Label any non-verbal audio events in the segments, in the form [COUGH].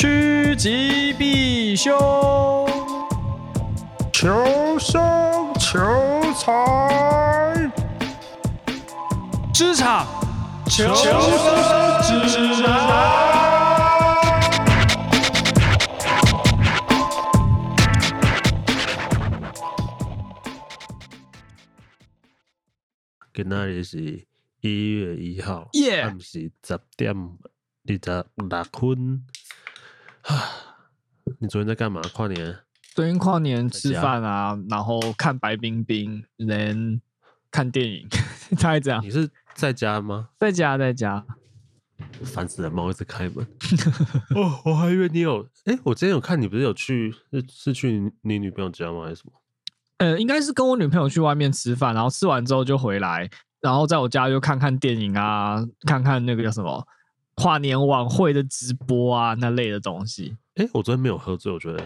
趋吉避凶，求生求财，职场求生指南。今仔日是一月一号，耶，暗时十点二十六分。啊！[SIGHS] 你昨天在干嘛？跨年？昨天跨年吃饭啊，然后看白冰冰，人看电影，[LAUGHS] 大概这样。你是在家吗？在家，在家。烦死了，猫一直开门。[LAUGHS] 哦，我还以为你有。哎、欸，我之前有看你，不是有去？是是去你女朋友家吗？还是什么？呃，应该是跟我女朋友去外面吃饭，然后吃完之后就回来，然后在我家就看看电影啊，看看那个叫什么。跨年晚会的直播啊，那类的东西。哎、欸，我昨天没有喝醉，我觉得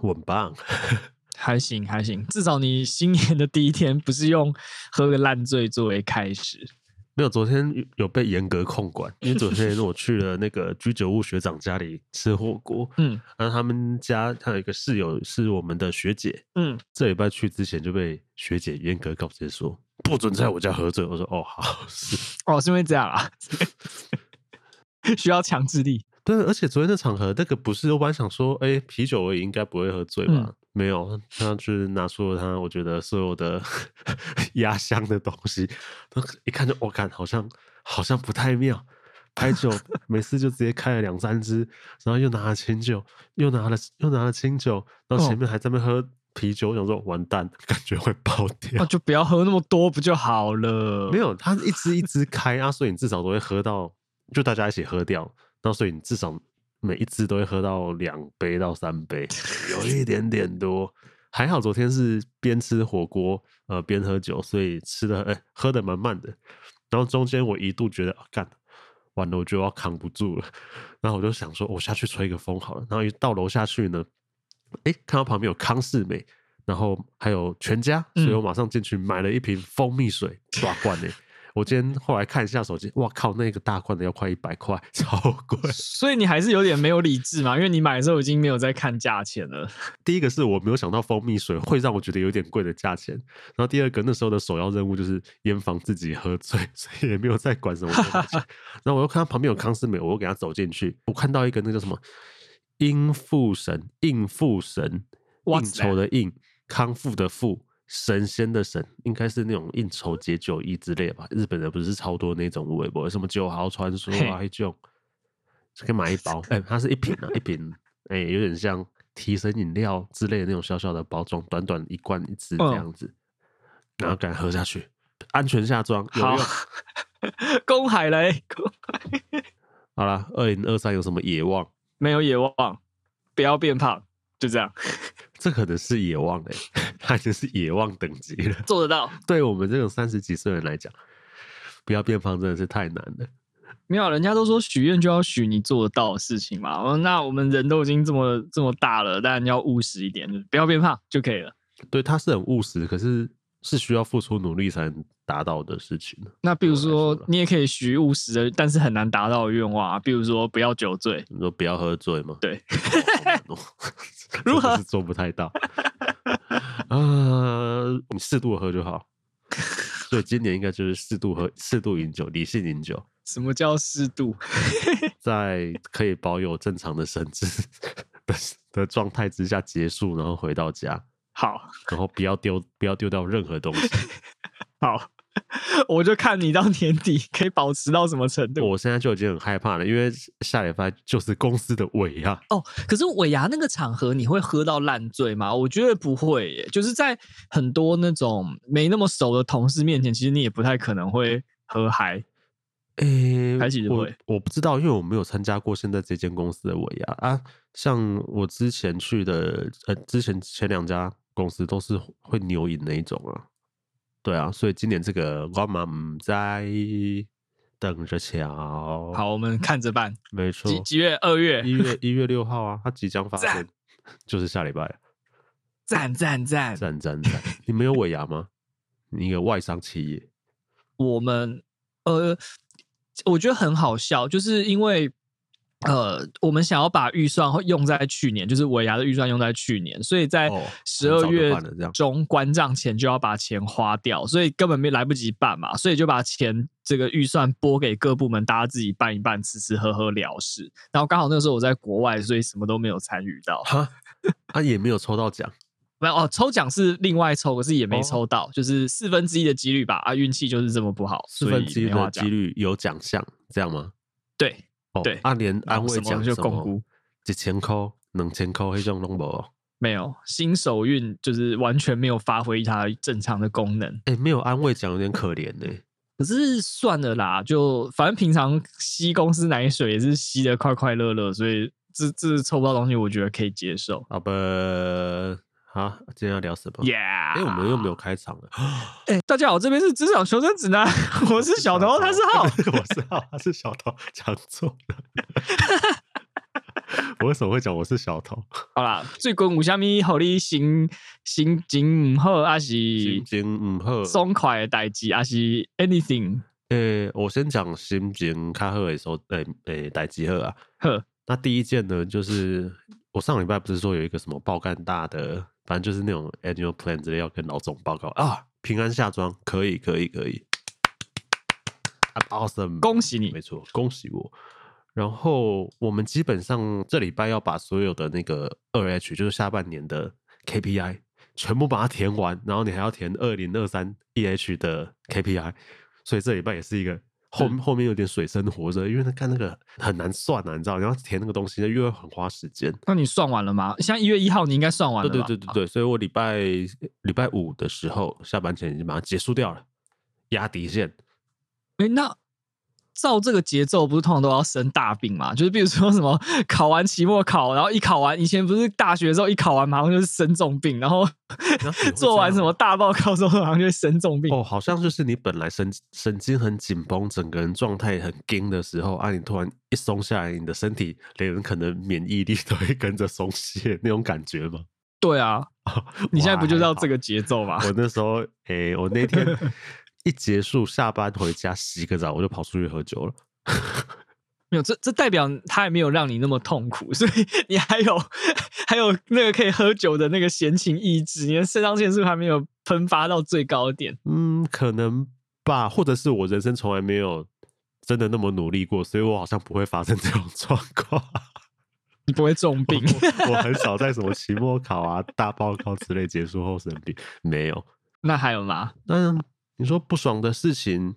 我很棒，[LAUGHS] 还行还行。至少你新年的第一天不是用喝个烂醉作为开始。没有，昨天有被严格控管，因为昨天我去了那个居酒屋学长家里吃火锅。嗯，然后他们家他有一个室友是我们的学姐。嗯，这礼拜去之前就被学姐严格告知说不准在我家喝醉。我说哦好是哦是因为这样啊。[LAUGHS] 需要强制力，对，而且昨天的场合，那个不是，我本来想说，哎、欸，啤酒我也应该不会喝醉吧？嗯、没有，他就是拿出了他，我觉得所有的 [LAUGHS] 压箱的东西，都一看就，我、哦、看好像好像不太妙。开酒每次就直接开了两三支，然后又拿了清酒，又拿了又拿了清酒，然后前面还在那边喝啤酒，我想说完蛋，感觉会爆掉。那、啊、就不要喝那么多不就好了？没有，他一支一支开啊，所以你至少都会喝到。就大家一起喝掉，那所以你至少每一支都会喝到两杯到三杯，有一点点多。还好昨天是边吃火锅呃边喝酒，所以吃的哎、欸、喝的蛮慢的。然后中间我一度觉得干、啊、完了，我就要扛不住了。然后我就想说，我下去吹个风好了。然后一到楼下去呢，哎、欸、看到旁边有康是美，然后还有全家，所以我马上进去买了一瓶蜂蜜水，抓罐呢。我今天后来看一下手机，哇靠，那个大罐的要快一百块，[LAUGHS] 超贵。所以你还是有点没有理智嘛，因为你买的时候已经没有在看价钱了。[LAUGHS] 第一个是我没有想到蜂蜜水会让我觉得有点贵的价钱，然后第二个那时候的首要任务就是严防自己喝醉，[LAUGHS] 所以也没有再管什么东西。然后我又看到旁边有康斯美，我又给他走进去，我看到一个那个叫什么应付神，应付神，应酬的应，康复的复。神仙的神应该是那种应酬解酒衣之类的吧？日本人不是超多那种微博，什么九豪传说啊，这种可以买一包。哎、欸，它是一瓶啊，一瓶，哎、欸，有点像提神饮料之类的那种小小的包装，短短一罐一支这样子，然后赶快喝下去，安全下装，有用。[LAUGHS] 公海雷，公海。[LAUGHS] 好了，二零二三有什么野望？没有野望，不要变胖，就这样。[LAUGHS] 这可能是野望哎、欸，他就是野望等级了，做得到。对我们这种三十几岁人来讲，不要变胖真的是太难了。没有，人家都说许愿就要许你做得到的事情嘛。那我们人都已经这么这么大了，当然要务实一点，不要变胖就可以了。对，他是很务实，可是是需要付出努力才能达到的事情。那比如说，你也可以许务实的，但是很难达到的愿望啊。比如说，不要酒醉，你说不要喝醉吗？对。[LAUGHS] 如何是做不太到啊？你适度喝就好。[LAUGHS] 所以今年应该就是适度喝、适度饮酒、理性饮酒。什么叫适度？[LAUGHS] 在可以保有正常的神智的 [LAUGHS] 的状态之下结束，然后回到家。好，然后不要丢，不要丢掉任何东西。好。[LAUGHS] 我就看你到年底可以保持到什么程度。我现在就已经很害怕了，因为下礼拜就是公司的尾牙哦。可是尾牙那个场合，你会喝到烂醉吗？我觉得不会耶，就是在很多那种没那么熟的同事面前，其实你也不太可能会喝嗨。诶、欸，还其实会我，我不知道，因为我没有参加过现在这间公司的尾牙啊。像我之前去的，呃，之前前两家公司都是会牛饮那一种啊。对啊，所以今年这个我们在等着瞧。好，我们看着办。没错，几几月？二月？一月？一月六号啊，它即将发生，就是下礼拜。赞赞赞赞赞赞！你们有尾牙吗？你有外商企业？我们呃，我觉得很好笑，就是因为呃，我们想要把预算用在去年，就是尾牙的预算用在去年，所以在十二月中关账前就要把钱花掉，所以根本没来不及办嘛，所以就把钱这个预算拨给各部门，大家自己办一办，吃吃喝喝了事。然后刚好那个时候我在国外，所以什么都没有参与到。哈，他、[LAUGHS] 啊、也没有抽到奖，没有哦，抽奖是另外抽，可是也没抽到，哦、就是四分之一的几率吧。啊，运气就是这么不好，四分之一的几率有奖项，这样吗？对。哦、对，啊，连安慰奖就共估一千块、两千块那种都没有，没有新手运就是完全没有发挥它正常的功能。哎、欸，没有安慰奖有点可怜呢、欸。可是算了啦，就反正平常吸公司奶水也是吸的快快乐乐，所以这这抽不到东西，我觉得可以接受。好吧。好，今天要聊什么？耶！哎，我们又没有开场了。哎、欸，大家好，这边是职场求生指南，[LAUGHS] 我是小头，他是浩，[LAUGHS] 我是浩，他是小头，讲错了。[LAUGHS] 我为什么会讲我是小头？好啦，最近有虾米好你心心情唔好，还是心情唔好，爽快的代志，还是 anything？诶、欸，我先讲心情较好的时候，诶诶，代志好啊。呵，那第一件呢，就是我上礼拜不是说有一个什么爆干大的。反正就是那种 annual plan 之类要跟老总报告啊，平安下庄，可以可以可以，awesome，恭喜你，没错，恭喜我。然后我们基本上这礼拜要把所有的那个二 H，就是下半年的 KPI 全部把它填完，然后你还要填二零二三 EH 的 KPI，所以这礼拜也是一个。后后面有点水深火热，因为他看那个很难算啊，你知道，然后填那个东西，又会很花时间。那你算完了吗？像一月一号，你应该算完了。对对对对对，所以我礼拜礼拜五的时候下班前已经把它结束掉了，压底线。哎，那。照这个节奏，不是通常都要生大病嘛？就是比如说什么 [LAUGHS] 考完期末考，然后一考完，以前不是大学的时候一考完马上就是生重病，然后 [LAUGHS] 做完什么大报告之后马上就会生重病。哦，好像就是你本来神神经很紧绷，整个人状态很紧的时候，啊，你突然一松下来，你的身体连可能免疫力都会跟着松懈，那种感觉吗？对啊，你现在不就是要这个节奏吗？我那时候，哎、欸，我那天。一结束下班回家洗个澡，我就跑出去喝酒了。[LAUGHS] 没有，这这代表他还没有让你那么痛苦，所以你还有还有那个可以喝酒的那个闲情逸致，你的肾上腺素还没有喷发到最高点。嗯，可能吧，或者是我人生从来没有真的那么努力过，所以我好像不会发生这种状况。[LAUGHS] 你不会重病？我，我很少在什么期末考啊、大报告之类结束后生病，没有。[LAUGHS] 那还有吗？嗯。你说不爽的事情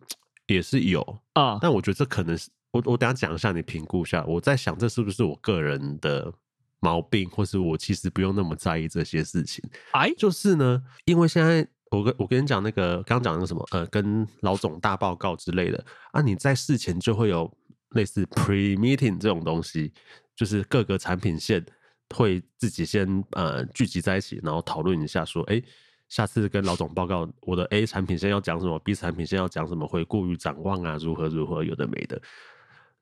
也是有啊，但我觉得这可能是我我等下讲一下，你评估一下。我在想这是不是我个人的毛病，或是我其实不用那么在意这些事情。哎，就是呢，因为现在我跟我跟你讲那个刚刚讲那个什么呃，跟老总大报告之类的啊，你在事前就会有类似 pre meeting 这种东西，就是各个产品线会自己先呃聚集在一起，然后讨论一下说，哎。下次跟老总报告，我的 A 产品线要讲什么，B 产品线要讲什么，回顾与展望啊，如何如何，有的没的。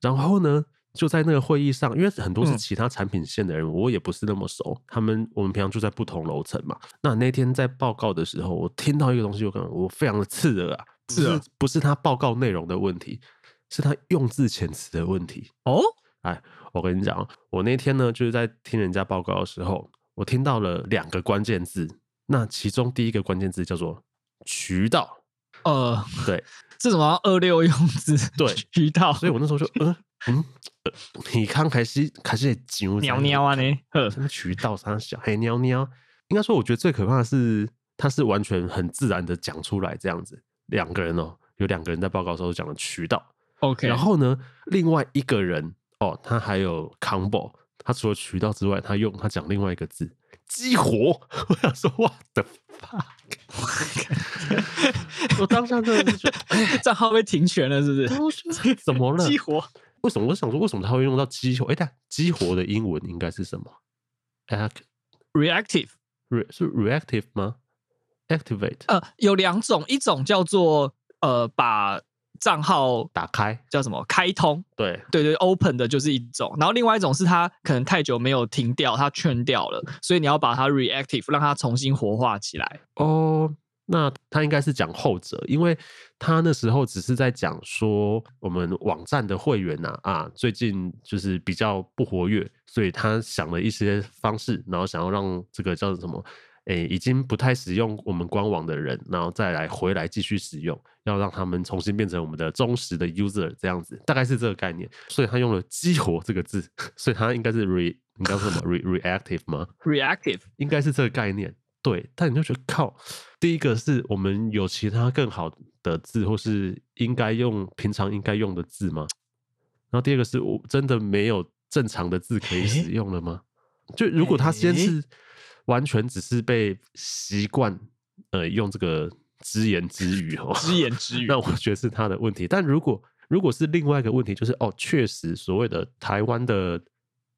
然后呢，就在那个会议上，因为很多是其他产品线的人，我也不是那么熟。他们我们平常住在不同楼层嘛。那那天在报告的时候，我听到一个东西，我感觉我非常的刺耳啊，不是不是他报告内容的问题，是他用字遣词的问题。哦，哎，我跟你讲，我那天呢就是在听人家报告的时候，我听到了两个关键字。那其中第一个关键字叫做渠道，呃，对，这什么二六用字？对，渠道。所以我那时候就，嗯嗯，呃、你看开始开始讲尿尿啊你，什么渠道啥小黑尿尿？应该说，我觉得最可怕的是，他是完全很自然的讲出来这样子。两个人哦，有两个人在报告的时候讲了渠道，OK。然后呢，另外一个人哦，他还有 combo，他除了渠道之外，他用他讲另外一个字。激活，我想说，what the fuck？我当下真的是觉得，账号被停权了，是不是？怎么了？激活？为什么？我想说，为什么他会用到激活？哎，但激活的英文应该是什么？act，reactive，是 reactive 吗？activate？呃，有两种，一种叫做呃，把。账号打开叫什么？开通，对对对，open 的就是一种，然后另外一种是它可能太久没有停掉，它劝掉了，所以你要把它 reactive，让它重新活化起来。哦，那他应该是讲后者，因为他那时候只是在讲说我们网站的会员呐啊，啊，最近就是比较不活跃，所以他想了一些方式，然后想要让这个叫做什么，诶，已经不太使用我们官网的人，然后再来回来继续使用，要让他们重新变成我们的忠实的 user 这样子，大概是这个概念。所以他用了“激活”这个字，[LAUGHS] 所以他应该是 re，你刚说什么 re reactive 吗？reactive 应该是这个概念。对，但你就觉得靠，第一个是我们有其他更好的字，或是应该用平常应该用的字吗？然后第二个是我真的没有正常的字可以使用了吗？就如果他先是完全只是被习惯呃用这个只言只语哦，只言只 [LAUGHS] 语，那我觉得是他的问题。但如果如果是另外一个问题，就是哦，确实所谓的台湾的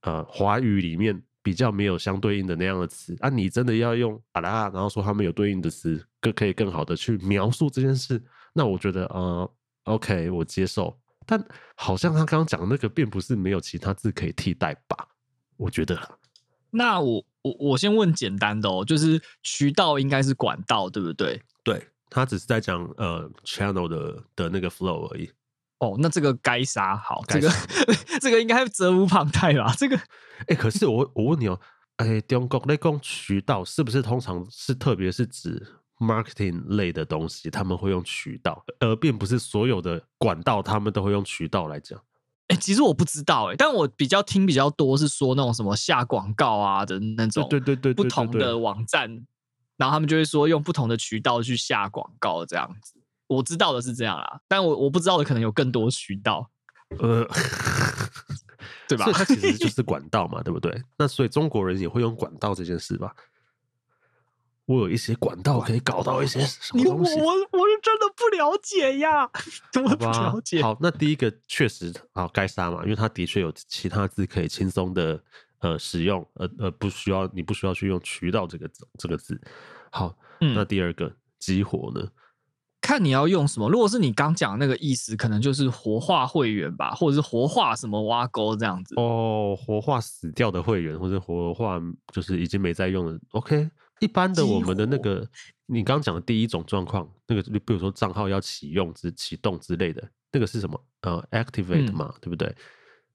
呃华语里面。比较没有相对应的那样的词啊，你真的要用啊啦，然后说他们有对应的词，更可以更好的去描述这件事。那我觉得呃，OK，我接受。但好像他刚刚讲的那个，并不是没有其他字可以替代吧？我觉得。那我我我先问简单的哦，就是渠道应该是管道，对不对？对，他只是在讲呃 channel 的的那个 flow 而已。哦，那这个该杀好，这个 [LAUGHS] 这个应该责无旁贷吧？这个，哎、欸，可是我我问你哦，哎、欸，中国那讲渠道是不是通常是特别是指 marketing 类的东西，他们会用渠道，而并不是所有的管道他们都会用渠道来讲。哎、欸，其实我不知道哎、欸，但我比较听比较多是说那种什么下广告啊的那种，对对对对，不同的网站，然后他们就会说用不同的渠道去下广告这样子。我知道的是这样啦，但我我不知道的可能有更多渠道，呃，对吧？所以它其实就是管道嘛，对不对？那所以中国人也会用管道这件事吧？我有一些管道可以搞到一些什么东西，我我是真的不了解呀，怎么不了解？好，那第一个确实啊，该杀嘛，因为它的确有其他字可以轻松的呃使用，呃呃，不需要你不需要去用渠道这个字这个字。好，那第二个激活呢？看你要用什么，如果是你刚讲那个意思，可能就是活化会员吧，或者是活化什么挖沟这样子。哦，活化死掉的会员，或者活化就是已经没在用的。OK，一般的我们的那个，你刚讲的第一种状况，那个比如说账号要启用之启动之类的，那个是什么？呃，activate 嘛，嗯、对不对？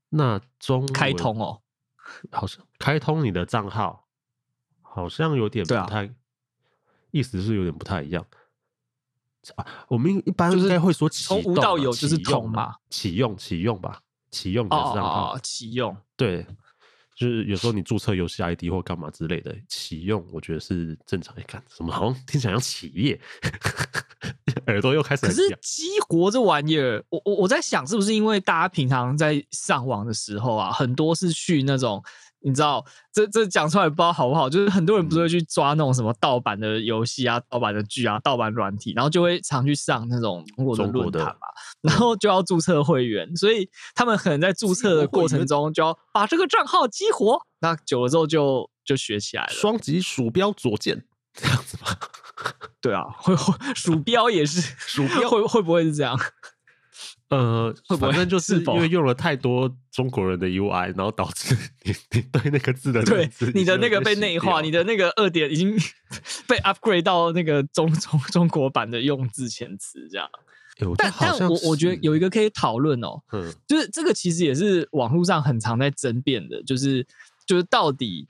那中开通哦，好像开通你的账号，好像有点不太，啊、意思是有点不太一样。啊，我们一般应该会说从无到有就是通嘛，启用启用吧，启用的账号启用，对，就是有时候你注册游戏 ID 或干嘛之类的启用，我觉得是正常。一看什么好像听起来像企业，[LAUGHS] 耳朵又开始。可是激活这玩意儿，我我我在想，是不是因为大家平常在上网的时候啊，很多是去那种。你知道这这讲出来不知道好不好？就是很多人不是会去抓那种什么盗版的游戏啊、盗版的剧啊、盗版软体，然后就会常去上那种中国的论坛嘛，然后就要注册会员，所以他们可能在注册的过程中就要把这个账号激活，那久了之后就就学起来了。双击鼠标左键这样子吗？[LAUGHS] 对啊，会鼠标也是鼠标会会不会是这样？呃，反正就是因为用了太多中国人的 UI，然后导致你你对那个字的对你的那个被内化，你的那个二点已经 [LAUGHS] 被 upgrade 到那个中中中国版的用字遣词这样。欸、但但我我觉得有一个可以讨论哦，嗯，就是这个其实也是网络上很常在争辩的，就是就是到底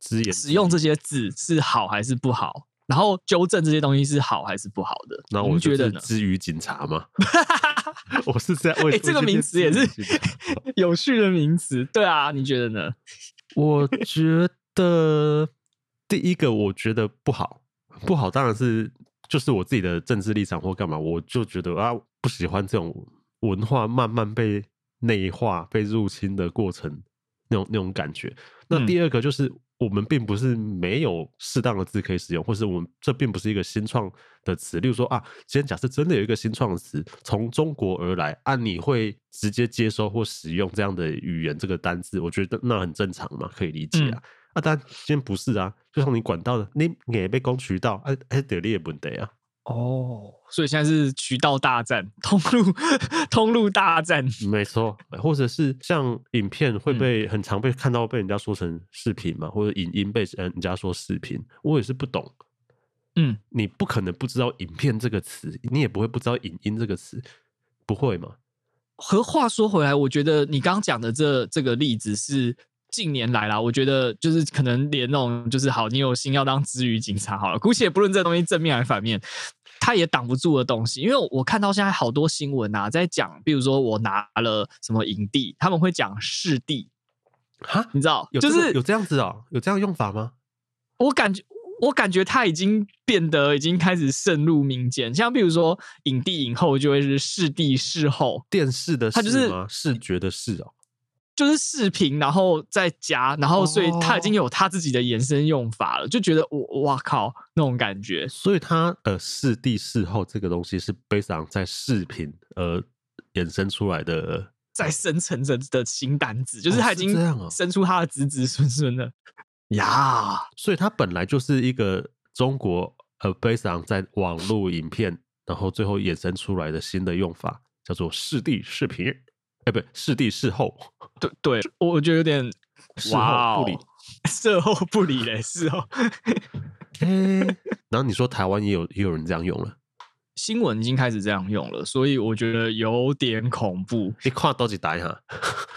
使用这些字是好还是不好？然后纠正这些东西是好还是不好的？那我觉得呢？之于警察吗？[LAUGHS] [LAUGHS] 我是在为、[LAUGHS] 欸、这个名词也是 [LAUGHS] 有趣的名词。对啊，你觉得呢？我觉得第一个，我觉得不好，不好当然是就是我自己的政治立场或干嘛，我就觉得啊，不喜欢这种文化慢慢被内化、被入侵的过程，那种那种感觉。那第二个就是。嗯我们并不是没有适当的字可以使用，或是我们这并不是一个新创的词。例如说啊，今天假设真的有一个新创的词从中国而来，啊，你会直接接收或使用这样的语言这个单字，我觉得那很正常嘛，可以理解啊。嗯、啊，但今天不是啊，就像你管道的，你也被攻渠道，哎哎，得你也不得啊。哦，所以现在是渠道大战，通路 [LAUGHS] 通路大战，没错，或者是像影片会被很常被看到被人家说成视频嘛，或者影音被人家说视频，我也是不懂，嗯，你不可能不知道“影片”这个词，你也不会不知道“影音”这个词，不会吗？和话说回来，我觉得你刚刚讲的这这个例子是近年来啦，我觉得就是可能连那种就是好，你有心要当支语警察好了，姑且不论这东西正面还是反面，他也挡不住的东西。因为我看到现在好多新闻啊，在讲，比如说我拿了什么影帝，他们会讲视帝，哈，你知道，有就是有这样子哦，有这样用法吗？我感觉。我感觉他已经变得已经开始渗入民间，像比如说影帝影后就会是视帝视后，电视的视他就是视觉的视哦，就是视频，然后再加，然后所以它已经有它自己的延伸用法了，哦、就觉得我哇靠那种感觉，所以它呃视帝视后这个东西是 based on 在视频呃衍生出来的，在生成着的新单子，就是他已经生出它的子子孙孙了。呀所以它本来就是一个中国呃，based on 在网络影片，然后最后衍生出来的新的用法，叫做视帝视频，哎，不对，视帝视后。对对，我觉得有点事后不理，[LAUGHS] 事后不理嘞，事后。[LAUGHS] 哎，然后你说台湾也有也有人这样用了。新闻已经开始这样用了，所以我觉得有点恐怖。你跨多几台哈，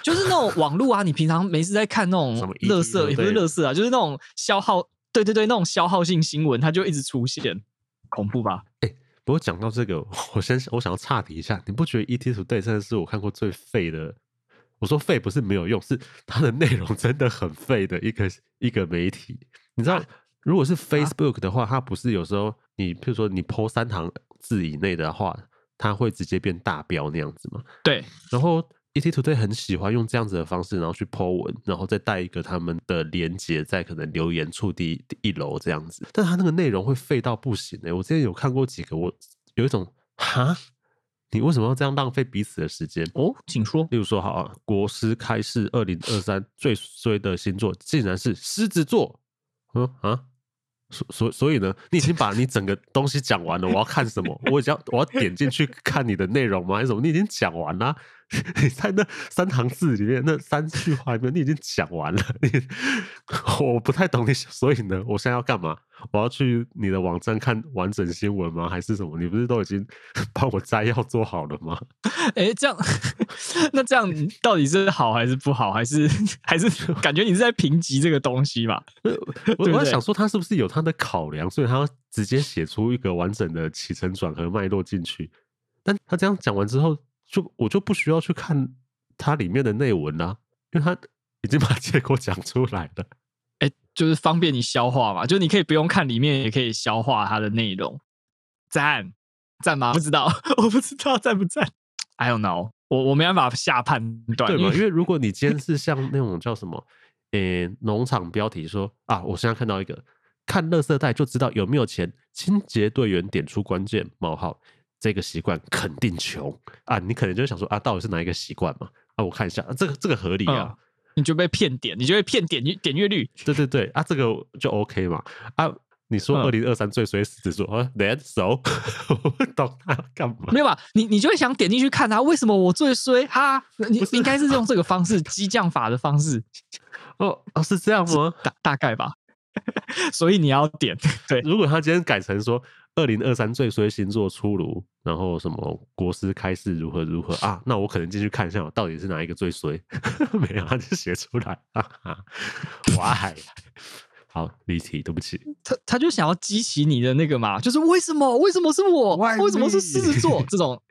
就是那种网络啊，你平常没事在看那种乐色，也不是乐色啊，就是那种消耗，对对对，那种消耗性新闻，它就一直出现，恐怖吧？哎、欸，不过讲到这个，我先我想要岔题一下，你不觉得 ET Today 真的是我看过最废的？我说废不是没有用，是它的内容真的很废的一个一个媒体。你知道，啊、如果是 Facebook 的话，啊、它不是有时候你，譬如说你 po 三行。字以内的话，它会直接变大标那样子吗？对。然后 ETtoday 很喜欢用这样子的方式，然后去 po 文，然后再带一个他们的连接在可能留言处第一楼这样子。但他那个内容会废到不行哎、欸！我之前有看过几个，我有一种哈，你为什么要这样浪费彼此的时间？哦，请说。例如说，好啊，国师开示二零二三最衰的星座竟然是狮子座。嗯啊。所所所以呢，你已经把你整个东西讲完了。我要看什么？我要我要点进去看你的内容吗？还是什么？你已经讲完了。你 [LAUGHS] 在那三行字里面，那三句话里面，你已经讲完了。你我不太懂你，所以呢，我现在要干嘛？我要去你的网站看完整新闻吗？还是什么？你不是都已经 [LAUGHS] 帮我摘要做好了吗？哎、欸，这样，[LAUGHS] 那这样到底是好还是不好？还是还是感觉你是在评级这个东西吧？我我在想说，他是不是有他的考量，所以他要直接写出一个完整的起承转合脉络进去？但他这样讲完之后。就我就不需要去看它里面的内文啦、啊，因为它已经把结果讲出来了。哎、欸，就是方便你消化嘛，就你可以不用看里面，也可以消化它的内容。赞赞吗？不知道，[LAUGHS] 我不知道赞不赞。I don't know，我我没办法下判断，对吗？因为如果你今天是像那种叫什么，呃、欸，农场标题说啊，我现在看到一个，看垃圾袋就知道有没有钱，清洁队员点出关键冒号。这个习惯肯定穷啊！你可能就想说啊，到底是哪一个习惯嘛？啊，我看一下，啊、这个这个合理啊、嗯，你就被骗点，你就会骗点点阅率，对对对啊，这个就 OK 嘛啊！你说二零二三最衰狮子座啊，That's so，我不懂他要干嘛？没有吧？你你就会想点进去看他为什么我最衰哈？你应该是用这个方式激将法的方式 [LAUGHS] 哦哦，是这样吗？大大概吧，[LAUGHS] 所以你要点对。如果他今天改成说。二零二三最衰星座出炉，然后什么国师开示如何如何啊？那我可能进去看一下，到底是哪一个最衰？[LAUGHS] 没有，他就写出来。哈哈，Why？好离题，对不起。他他就想要激起你的那个嘛，就是为什么？为什么是我?为什么是狮子座？这种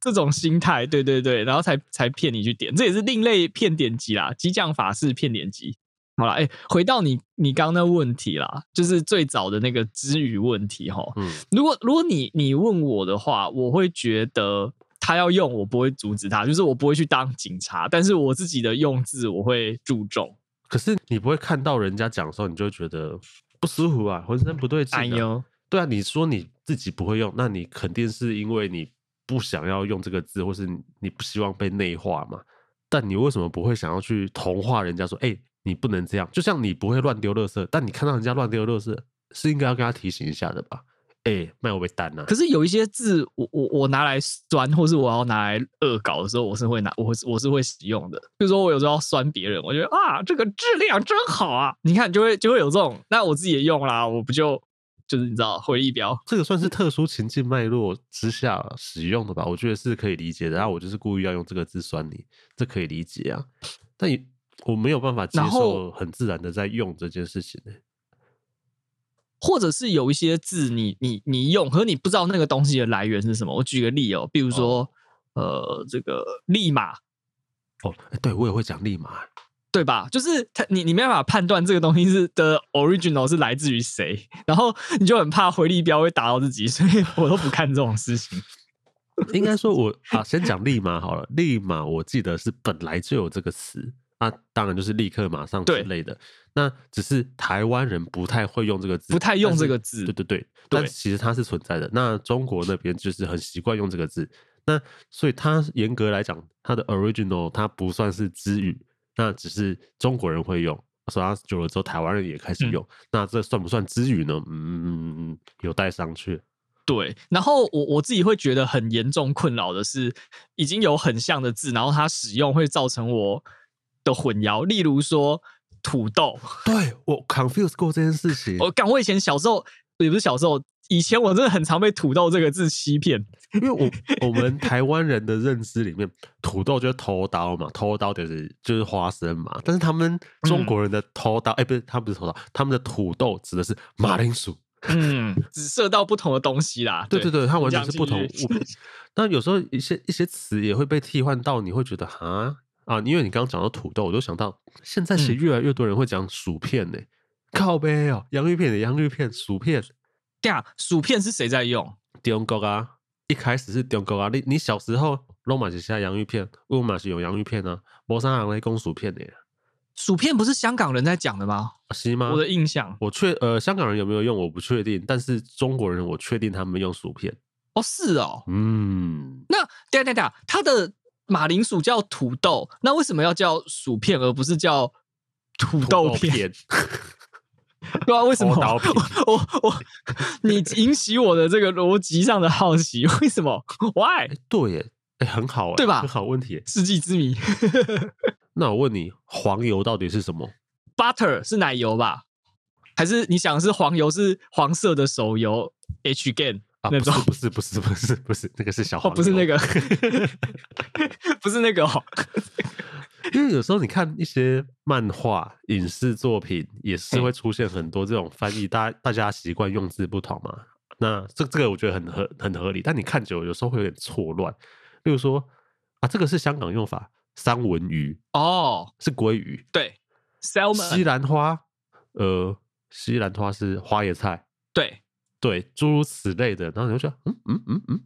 这种心态，对对对，然后才才骗你去点，这也是另类骗点击啦，激将法式骗点击。好了，哎、欸，回到你你刚刚那问题啦，就是最早的那个支语问题哈。嗯，如果如果你你问我的话，我会觉得他要用，我不会阻止他，就是我不会去当警察，但是我自己的用字我会注重。可是你不会看到人家讲的时候，你就会觉得不舒服啊，浑身不对劲、啊。哎呦，对啊，你说你自己不会用，那你肯定是因为你不想要用这个字，或是你不希望被内化嘛。但你为什么不会想要去同化人家说，哎、欸？你不能这样，就像你不会乱丢垃圾，但你看到人家乱丢垃圾，是应该要跟他提醒一下的吧？哎、欸，卖我被单了。可是有一些字，我我我拿来酸，或是我要拿来恶搞的时候，我是会拿，我我是会使用的。比如说我有时候要酸别人，我觉得啊，这个质量真好啊，你看就会就会有这种，那我自己也用啦，我不就就是你知道回忆标，这个算是特殊情境脉络之下使用的吧？我觉得是可以理解的。然后我就是故意要用这个字酸你，这可以理解啊。但我没有办法接受很自然的在用这件事情呢、欸。或者是有一些字你，你你你用，可是你不知道那个东西的来源是什么。我举个例哦，比如说，哦、呃，这个立马。哦，对我也会讲立马，对吧？就是他，你你没办法判断这个东西是的 original 是来自于谁，然后你就很怕回力标会打到自己，所以我都不看这种事情。应该说我，我啊，先讲立马好了。立马，我记得是本来就有这个词。那当然就是立刻马上之类的。那只是台湾人不太会用这个字，不太用这个字。对对对，但其实它是存在的。那中国那边就是很习惯用这个字。那所以它严格来讲，它的 original 它不算是支语，那只是中国人会用。所以它久了之后，台湾人也开始用。嗯、那这算不算支语呢？嗯，有待商榷。对。然后我我自己会觉得很严重困扰的是，已经有很像的字，然后它使用会造成我。的混淆，例如说土豆，对，我 confuse 过这件事情。[LAUGHS] 我讲，我以前小时候也不是小时候，以前我真的很常被土豆这个字欺骗，因为我 [LAUGHS] 我们台湾人的认知里面，土豆就是头刀嘛，头刀就是就是花生嘛，但是他们中国人的头刀，哎、嗯，欸、不是，他不是头刀，他们的土豆指的是马铃薯，嗯，只涉到不同的东西啦。[LAUGHS] 对对对，它完全是不同物品。但有时候一些一些词也会被替换到，你会觉得哈。啊，因为你刚刚讲到土豆，我就想到现在其实越来越多人会讲薯片呢、靠杯哦，洋芋片的洋芋片，薯片。对啊，薯片是谁在用？中国啊，一开始是中国啊。你你小时候罗马是下洋芋片，罗马是有洋芋片啊，没啥人来供薯片的。薯片不是香港人在讲的吗？是吗？我的印象，我确呃，香港人有没有用我不确定，但是中国人我确定他们用薯片。哦，是哦，嗯，那对对对，他的。马铃薯叫土豆，那为什么要叫薯片而不是叫土豆片？[LAUGHS] 对啊，为什么？我 [LAUGHS] 我，我你引起我的这个逻辑上的好奇，为什么？[LAUGHS] Why？对耶，哎，很好，对吧？很好问题，世纪之谜。那我问你，黄油到底是什么？Butter 是奶油吧？还是你想的是黄油是黄色的手油？H game？啊，不是不是不是不是不是那个是小黄、哦，不是那个，[LAUGHS] 不是那个哦。因为有时候你看一些漫画、影视作品，也是会出现很多这种翻译，大大家习惯用字不同嘛。那这这个我觉得很合很合理，但你看久了有时候会有点错乱。例如说啊，这个是香港用法，三文鱼哦，是鲑鱼，对，salmon。西兰花，呃，西兰花是花椰菜，对。对，诸如此类的，然后你就说，嗯嗯嗯嗯，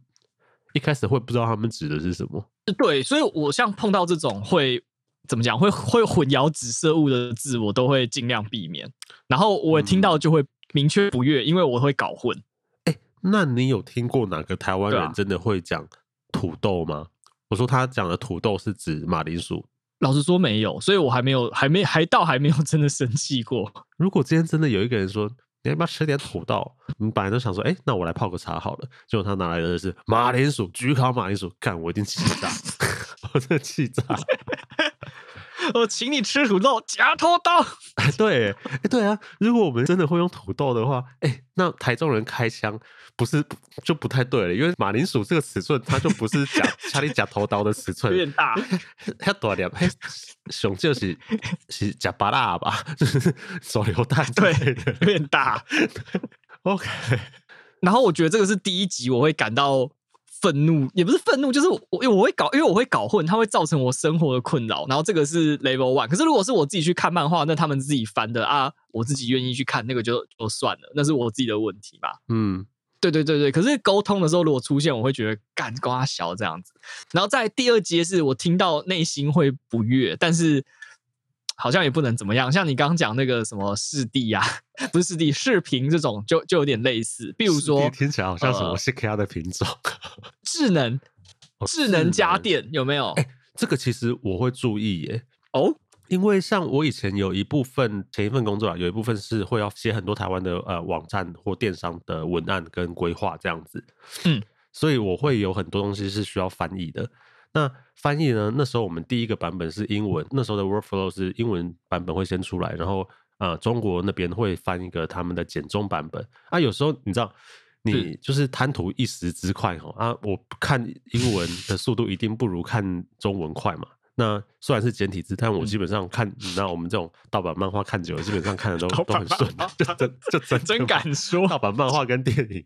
一开始会不知道他们指的是什么。对，所以我像碰到这种会怎么讲，会会混淆指涉物的字，我都会尽量避免。然后我听到就会明确不悦，嗯、因为我会搞混。哎，那你有听过哪个台湾人真的会讲土豆吗？啊、我说他讲的土豆是指马铃薯。老实说没有，所以我还没有，还没还到还没有真的生气过。如果今天真的有一个人说。你要不要吃点土豆？我们本来都想说，哎、那我来泡个茶好了。结果他拿来的是马铃薯，焗烤马铃薯，干，我一定气炸！[LAUGHS] 我真的气炸！我请你吃土豆夹土豆。[LAUGHS] 对，哎，对啊，如果我们真的会用土豆的话，哎、欸，那台中人开枪不是就不太对了，因为马铃薯这个尺寸，它就不是夹 [LAUGHS] 掐你夹头刀的尺寸，有点大，太大点，嘿，熊就是是夹巴拉吧，就是 [LAUGHS] 手榴弹，对，有点大。OK，然后我觉得这个是第一集，我会感到。愤怒也不是愤怒，就是我，因为我会搞，因为我会搞混，它会造成我生活的困扰。然后这个是 level one，可是如果是我自己去看漫画，那他们自己翻的啊，我自己愿意去看那个就就算了，那是我自己的问题嘛。嗯，对对对对。可是沟通的时候，如果出现，我会觉得干瓜小这样子。然后在第二阶是我听到内心会不悦，但是。好像也不能怎么样，像你刚刚讲那个什么视帝呀，不是视帝，视频这种就就有点类似。比如说，听起来好像什么 CKR 的品种，[LAUGHS] 呃、智能智能家电有没有？哎、欸，这个其实我会注意耶。哦，因为像我以前有一部分前一份工作啊，有一部分是会要写很多台湾的呃网站或电商的文案跟规划这样子。嗯，所以我会有很多东西是需要翻译的。那翻译呢？那时候我们第一个版本是英文，那时候的 workflow 是英文版本会先出来，然后呃中国那边会翻一个他们的简中版本啊。有时候你知道，你就是贪图一时之快哈啊，我看英文的速度一定不如看中文快嘛。那虽然是简体字，但我基本上看，嗯、你知道我们这种盗版漫画看久了，基本上看的都 [LAUGHS] 都很顺，就真 [LAUGHS] 就真真敢 [LAUGHS] 说盗版漫画跟电影，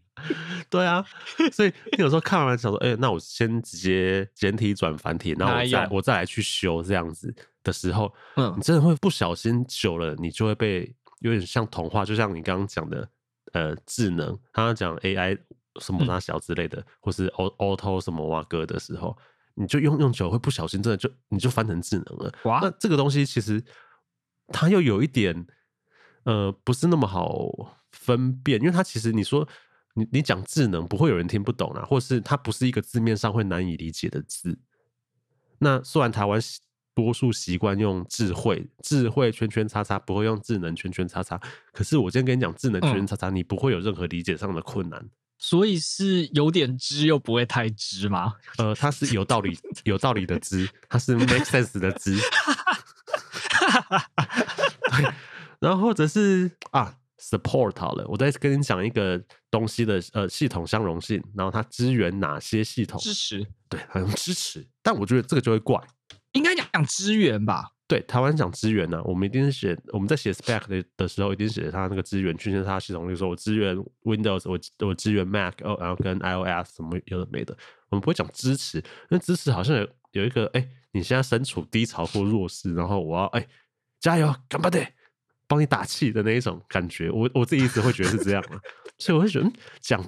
对啊，所以你有时候看完想说，哎、欸，那我先直接简体转繁体，然后我再我再来去修这样子的时候，嗯，你真的会不小心久了，你就会被有点像童话，就像你刚刚讲的，呃，智能，刚刚讲 AI 什么大小之类的，嗯、或是 auto 什么哇哥的时候。你就用用久会不小心，真的就你就翻成智能了。哇！那这个东西其实它又有一点，呃，不是那么好分辨，因为它其实你说你你讲智能，不会有人听不懂啊，或是它不是一个字面上会难以理解的字。那虽然台湾多数习惯用智慧，智慧圈圈叉叉，不会用智能圈圈叉叉，可是我今天跟你讲智能圈圈叉叉，你不会有任何理解上的困难。所以是有点知又不会太知吗？[LAUGHS] 呃，它是有道理、[LAUGHS] 有道理的知，它是 make sense 的知。对，[LAUGHS] 然后或者是啊，support 好了，我再跟你讲一个东西的呃系统相容性，然后它支援哪些系统？支持。对，好像支持，但我觉得这个就会怪。应该讲支援吧。对，台湾讲支援呢、啊，我们一定是写我们在写 spec 的的时候，一定写它那个支援圈圈叉系统，就是说我支援 Windows，我我支援 Mac，哦，然后跟 iOS 什么有的没的，我们不会讲支持，因为支持好像有有一个，哎，你现在身处低潮或弱势，然后我要哎加油，干巴的，帮你打气的那一种感觉，我我自己一直会觉得是这样嘛，所以我会觉得讲。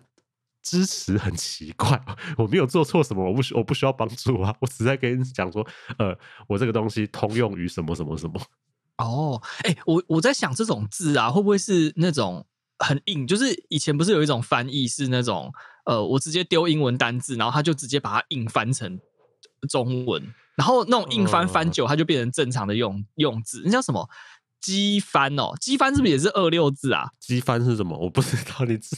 支持很奇怪，[LAUGHS] 我没有做错什么，我不需我不需要帮助啊，我只在跟你讲说，呃，我这个东西通用于什么什么什么。哦，哎、欸，我我在想这种字啊，会不会是那种很硬？就是以前不是有一种翻译是那种，呃，我直接丢英文单字，然后他就直接把它硬翻成中文，然后那种硬翻翻久，它就变成正常的用用字。那叫什么？机翻哦，机翻是不是也是二六字啊？机翻是什么？我不知道，你知。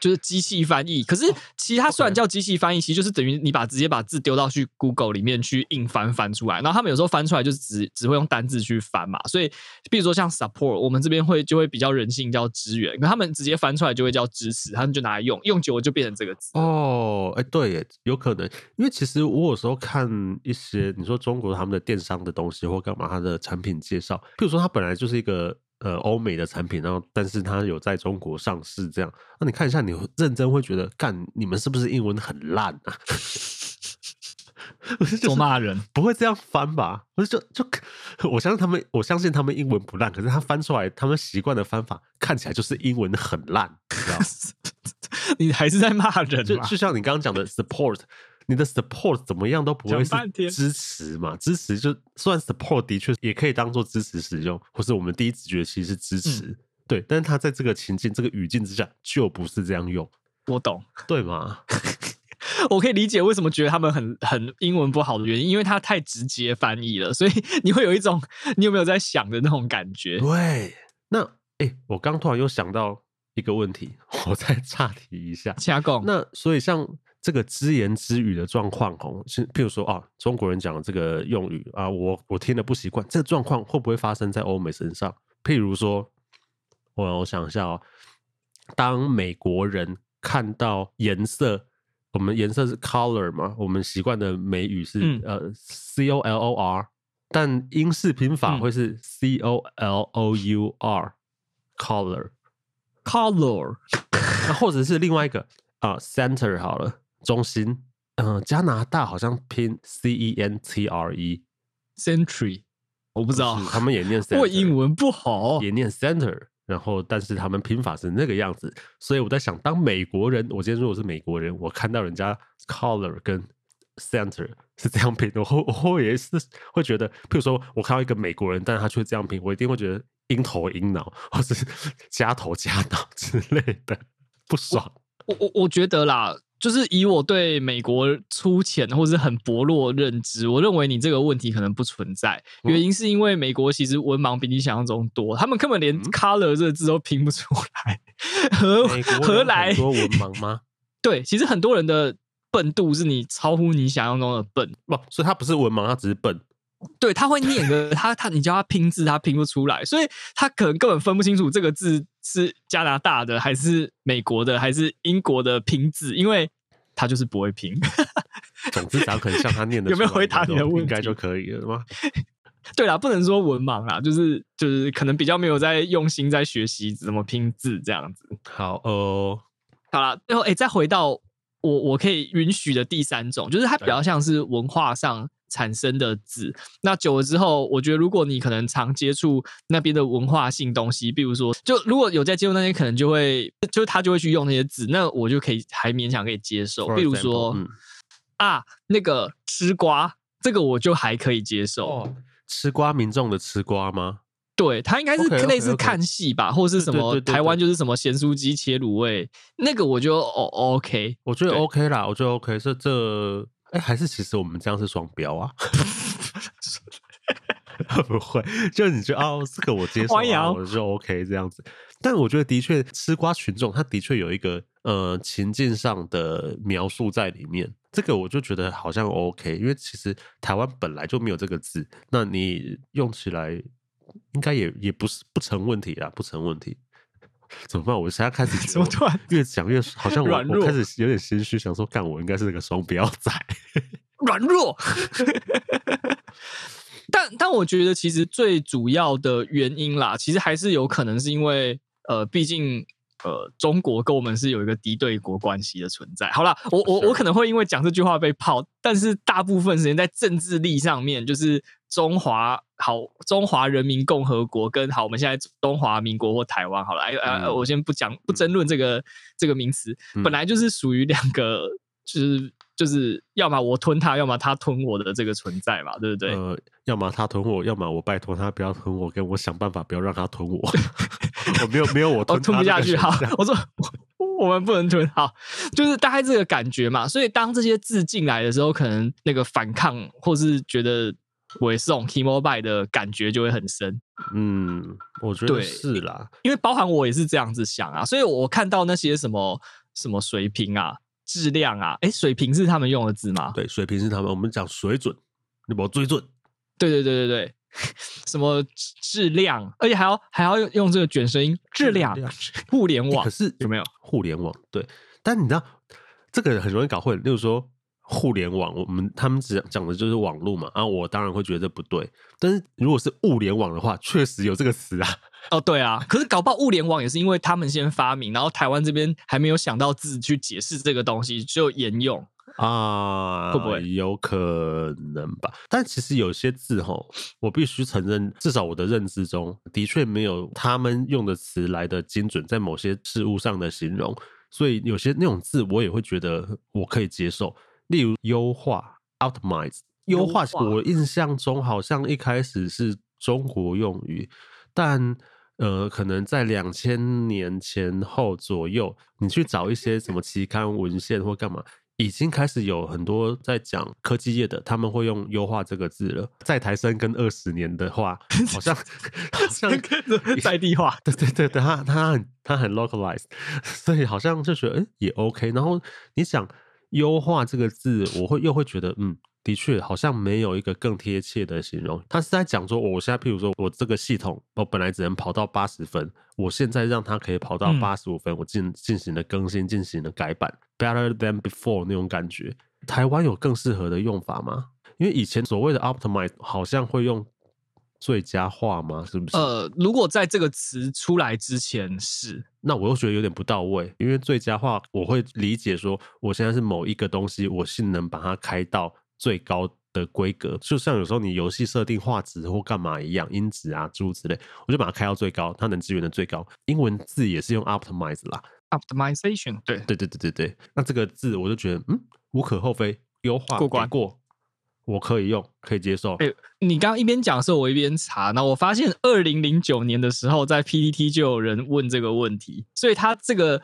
就是机器翻译，可是其实它虽然叫机器翻译，其实就是等于你把直接把字丢到去 Google 里面去硬翻翻出来，然后他们有时候翻出来就是只只会用单字去翻嘛，所以比如说像 support，我们这边会就会比较人性叫支援，可他们直接翻出来就会叫支持，他们就拿来用，用久了就变成这个字。哦，哎，对耶，有可能，因为其实我有时候看一些你说中国他们的电商的东西或干嘛，他的产品介绍，比如说它本来就是一个。呃，欧美的产品，然后但是它有在中国上市，这样，那你看一下，你认真会觉得，干，你们是不是英文很烂啊？[LAUGHS] 多骂人，不会这样翻吧？不是就就，[LAUGHS] 我相信他们，我相信他们英文不烂，可是他翻出来，他们习惯的翻法看起来就是英文很烂，你知道吗？[LAUGHS] 你还是在骂人，就就像你刚刚讲的 support。你的 support 怎么样都不会是支持嘛？支持就算 support 的确也可以当做支持使用，或是我们第一直觉其实是支持，嗯、对。但是他在这个情境、这个语境之下，就不是这样用。我懂，对吗？[LAUGHS] 我可以理解为什么觉得他们很很英文不好的原因，因为他太直接翻译了，所以你会有一种你有没有在想的那种感觉？对。那哎、欸，我刚突然又想到一个问题，我再岔题一下。加工。那所以像。这个只言只语的状况，哦，是譬如说啊，中国人讲的这个用语啊，我我听的不习惯，这个状况会不会发生在欧美身上？譬如说，我我想一下哦，当美国人看到颜色，我们颜色是 color 嘛，我们习惯的美语是、嗯、呃 c o l o r，但英式拼法会是 c o l o u r，color color，那 [LAUGHS] 或者是另外一个啊 center 好了。中心，嗯、呃，加拿大好像拼 C E N T R E，Century，我不知道，他们也念 center，[LAUGHS] 我英文不好，也念 Center，然后但是他们拼法是那个样子，所以我在想，当美国人，我今天如果是美国人，我看到人家 Color 跟 Center 是这样拼，我会我会也是会觉得，譬如说我看到一个美国人，但是他却这样拼，我一定会觉得鹰头鹰脑，或是 [LAUGHS] 加头加脑之类的，不爽。我我我觉得啦。就是以我对美国粗浅或是很薄弱认知，我认为你这个问题可能不存在。原因是因为美国其实文盲比你想象中多，他们根本连 “color” 这个字都拼不出来。何何来多文盲吗？[LAUGHS] 对，其实很多人的笨度是你超乎你想象中的笨。不，所以他不是文盲，他只是笨。对，他会念的他他，你叫他拼字，他拼不出来，所以他可能根本分不清楚这个字是加拿大的还是美国的还是英国的拼字，因为他就是不会拼。总之，只要可能像他念的，[LAUGHS] 有没有回答你的问题？应该就可以了吗？[LAUGHS] 对啦，不能说文盲啦，就是就是可能比较没有在用心在学习怎么拼字这样子。好哦，好啦，最后哎，再回到我我可以允许的第三种，就是它比较像是文化上产生的字。那久了之后，我觉得如果你可能常接触那边的文化性东西，比如说，就如果有在接触那些，可能就会就是他就会去用那些字，那我就可以还勉强可以接受。比如说、嗯、啊，那个吃瓜，这个我就还可以接受。哦吃瓜民众的吃瓜吗？对，他应该是类似看戏吧，okay, okay, okay. 或是什么台湾就是什么咸酥鸡切卤味，那个我就哦 OK，我觉得 OK 啦，我觉得 OK 是这哎，还是其实我们这样是双标啊？[LAUGHS] 不会，就你觉得哦，这个我接受，啊，我就 OK 这样子。但我觉得的确吃瓜群众，他的确有一个呃情境上的描述在里面。这个我就觉得好像 OK，因为其实台湾本来就没有这个字，那你用起来应该也也不是不成问题啦，不成问题。怎么办？我现在开始怎么突然越讲越好像我我开始有点心虚，想说干我应该是那个双标仔，[LAUGHS] 软弱。但但我觉得其实最主要的原因啦，其实还是有可能是因为呃，毕竟。呃，中国跟我们是有一个敌对国关系的存在。好了，我我我可能会因为讲这句话被泡，但是大部分时间在政治力上面，就是中华好，中华人民共和国跟好，我们现在中华民国或台湾好了，哎、嗯呃、我先不讲不争论这个、嗯、这个名词，本来就是属于两个，就是就是要么我吞他，要么他吞我的这个存在嘛，对不对？呃，要么他吞我，要么我拜托他不要吞我，跟我想办法不要让他吞我。[LAUGHS] 我没有没有我吞，吞不下去。好，我说我，[LAUGHS] 我们不能吞。好，就是大概这个感觉嘛。所以当这些字进来的时候，可能那个反抗或是觉得我也是这种 T-Mobile 的感觉就会很深。嗯，我觉得是啦，因为包含我也是这样子想啊。所以我看到那些什么什么水平啊、质量啊，哎，水平是他们用的字吗？对，水平是他们。我们讲水准，你把我追准。对对对对对。[LAUGHS] 什么质量，而且还要还要用用这个卷舌音，质量，互联网，可是有没有互联网？对，但你知道这个很容易搞混。例如说互联网，我们他们只讲的就是网络嘛，啊，我当然会觉得不对。但是如果是物联网的话，确实有这个词啊。哦，对啊，[LAUGHS] 可是搞不好物联网也是因为他们先发明，然后台湾这边还没有想到字去解释这个东西，就沿用。啊，会不会有可能吧？但其实有些字齁，我必须承认，至少我的认知中的确没有他们用的词来的精准，在某些事物上的形容。所以有些那种字，我也会觉得我可以接受。例如优化 （optimize），优化，我印象中好像一开始是中国用语，但呃，可能在两千年前后左右，你去找一些什么期刊文献或干嘛。已经开始有很多在讲科技业的，他们会用“优化”这个字了。在台生跟二十年的话，好 [LAUGHS] 像好像在地化，[LAUGHS] 对对对对，他他很他很 localized，所以好像就觉得哎、欸、也 OK。然后你想“优化”这个字，我会又会觉得嗯。的确，好像没有一个更贴切的形容。他是在讲说，我现在譬如说我这个系统，我本来只能跑到八十分，我现在让它可以跑到八十五分，我进进行了更新，进行了改版，better than before 那种感觉。台湾有更适合的用法吗？因为以前所谓的 optimize 好像会用最佳化吗？是不是？呃，如果在这个词出来之前是，那我又觉得有点不到位，因为最佳化我会理解说，我现在是某一个东西，我性能把它开到。最高的规格，就像有时候你游戏设定画质或干嘛一样，音质啊诸如此类，我就把它开到最高，它能支援的最高。英文字也是用 optimize 啦，optimization，对，对对对对对。那这个字我就觉得，嗯，无可厚非，优化过关过。我可以用，可以接受。哎、欸，你刚刚一边讲的时候，我一边查，那我发现二零零九年的时候，在 PPT 就有人问这个问题，所以他这个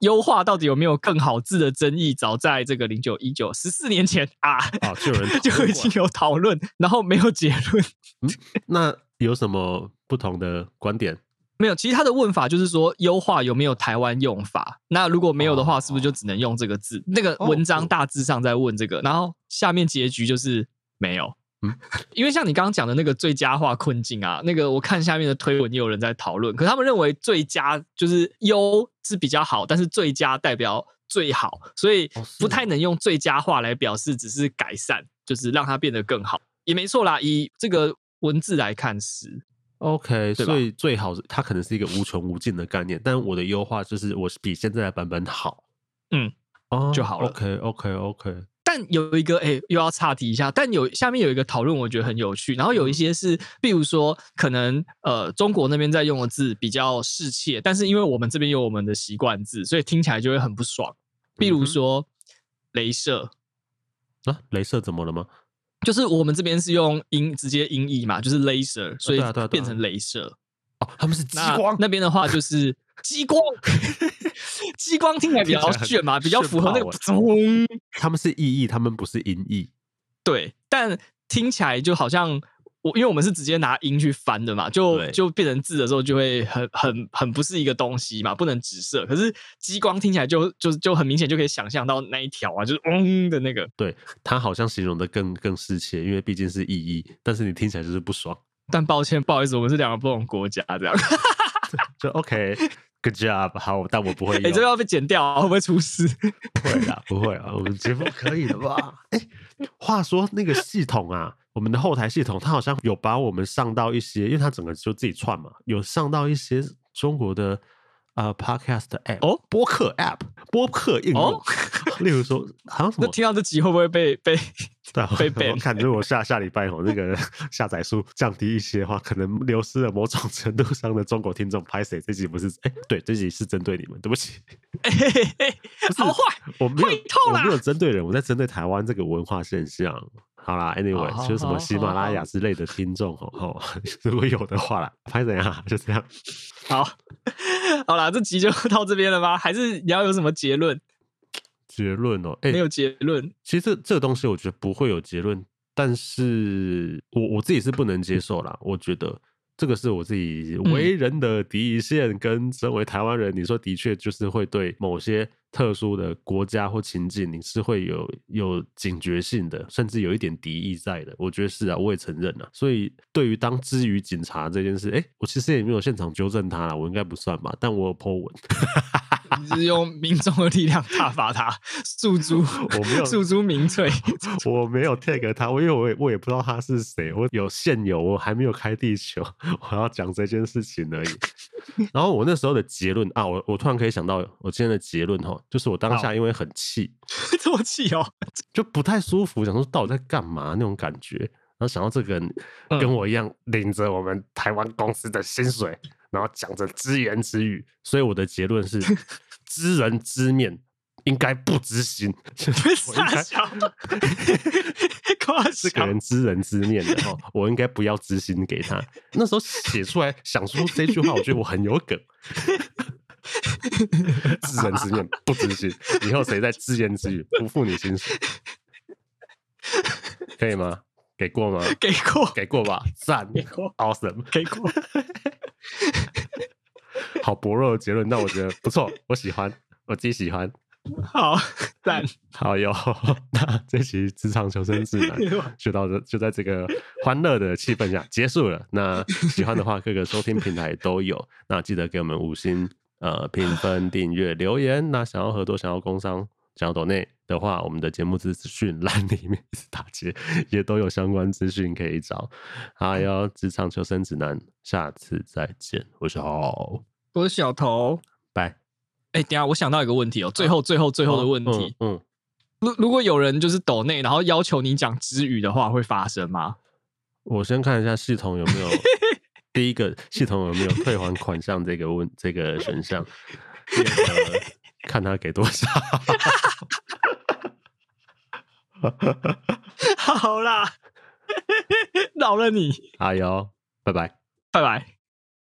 优化到底有没有更好字的争议，早在这个零九一九十四年前啊，啊，就有人 [LAUGHS] 就已经有讨论，然后没有结论。嗯，那有什么不同的观点？没有，其实他的问法就是说，优化有没有台湾用法？那如果没有的话，是不是就只能用这个字？那个文章大致上在问这个，然后下面结局就是没有。嗯，因为像你刚刚讲的那个最佳化困境啊，那个我看下面的推文也有人在讨论，可他们认为最佳就是优是比较好，但是最佳代表最好，所以不太能用最佳化来表示，只是改善，就是让它变得更好，也没错啦。以这个文字来看是 OK，所以最好它可能是一个无穷无尽的概念，但我的优化就是我比现在的版本好，嗯，哦，就好了。OK，OK，OK。但有一个哎、欸，又要岔题一下。但有下面有一个讨论，我觉得很有趣。然后有一些是，比如说，可能呃，中国那边在用的字比较适切，但是因为我们这边有我们的习惯字，所以听起来就会很不爽。比如说，镭射啊，镭射怎么了吗？就是我们这边是用音直接音译嘛，就是 laser，所以变成镭射。哦，他们是激光，那边的话就是 [LAUGHS] 激光。[LAUGHS] 激光听起来比较炫嘛，比较符合那个。他们是意译，他们不是音译。对，但听起来就好像我，因为我们是直接拿音去翻的嘛，就就变成字的时候就会很很很不是一个东西嘛，不能直射。可是激光听起来就就就很明显，就可以想象到那一条啊，就是嗡的那个。对，它好像形容的更更适切，因为毕竟是意义，但是你听起来就是不爽。[LAUGHS] 但抱歉，不好意思，我们是两个不同国家，这样 [LAUGHS] 就 OK。Good job，好，但我不会。哎、欸，这个要被剪掉啊，会不会出事？不会啊，不会啊，我们节目可以的吧？[LAUGHS] 哎、欸，话说那个系统啊，我们的后台系统，它好像有把我们上到一些，因为它整个就自己串嘛，有上到一些中国的。啊、uh,，Podcast app 哦，播客 app，播客应用，哦、例如说，[LAUGHS] 好像什么？那听到这集会不会被被 [LAUGHS] 对被被？我感觉我下下礼拜哦，那个 [LAUGHS] 下载数降低一些的话，可能流失了某种程度上的中国听众。拍谁？这集不是？哎、欸，对，这集是针对你们，对不起。哎、欸欸，好坏，我没有，我没有针对人，我在针对台湾这个文化现象。好啦，Anyway，好好好好就是什么喜马拉雅之类的听众哦，哦，[LAUGHS] 如果有的话啦，拍怎样？就这样。好，[LAUGHS] 好啦，这集就 [LAUGHS] 到这边了吗？还是你要有什么结论？结论哦，欸、没有结论。其实这这个东西，我觉得不会有结论，但是我我自己是不能接受啦。我觉得。这个是我自己为人的底线，跟身为台湾人，你说的确就是会对某些特殊的国家或情境，你是会有有警觉性的，甚至有一点敌意在的。我觉得是啊，我也承认啊。所以对于当之于警察这件事，哎，我其实也没有现场纠正他啦，我应该不算吧？但我有 po 文。你是用 [LAUGHS] 民众的力量挞伐他，诉诸我没有诉诸民粹，[LAUGHS] 我没有 tag 他，我因为我也我也不知道他是谁，我有现有，我还没有开地球，我要讲这件事情而已。[LAUGHS] 然后我那时候的结论啊，我我突然可以想到我今天的结论哈，就是我当下因为很气，这么气哦，就不太舒服，想说到底在干嘛那种感觉，然后想到这个人跟我一样领着我们台湾公司的薪水。然后讲着知言知语，所以我的结论是：[LAUGHS] 知人知面，应该不知心。[LAUGHS] 我应该这 [LAUGHS] 个人知人知面的哦，我应该不要知心给他。那时候写出来想说这句话，我觉得我很有梗。[LAUGHS] 知人知面不知心，以后谁在自言自语不付你薪水，可以吗？给过吗？给过，给过吧，赞，给过，awesome，给过。好薄弱的结论，但我觉得不错，我喜欢，我自己喜欢。[LAUGHS] 好 [LAUGHS] 赞，[LAUGHS] 好哟。那这期职场求生指南就到这，就在这个欢乐的气氛下结束了。那喜欢的话，各个收听平台都有。那记得给我们五星呃评分、订阅、留言。那想要合作、想要工商、想要抖内的话，我们的节目资讯栏里面打结也都有相关资讯可以找。好哟，职场求生指南，下次再见。我是豪，我是小头，拜。哎，等下我想到一个问题哦，最后、最后、最后的问题，嗯，如、嗯、如果有人就是抖内，然后要求你讲支语的话，会发生吗？[LAUGHS] 我先看一下系统有没有 [LAUGHS] 第一个系统有没有退还款项这个问这个选项，[LAUGHS] 看他给多少。好啦，饶了你。加油，拜拜，拜拜。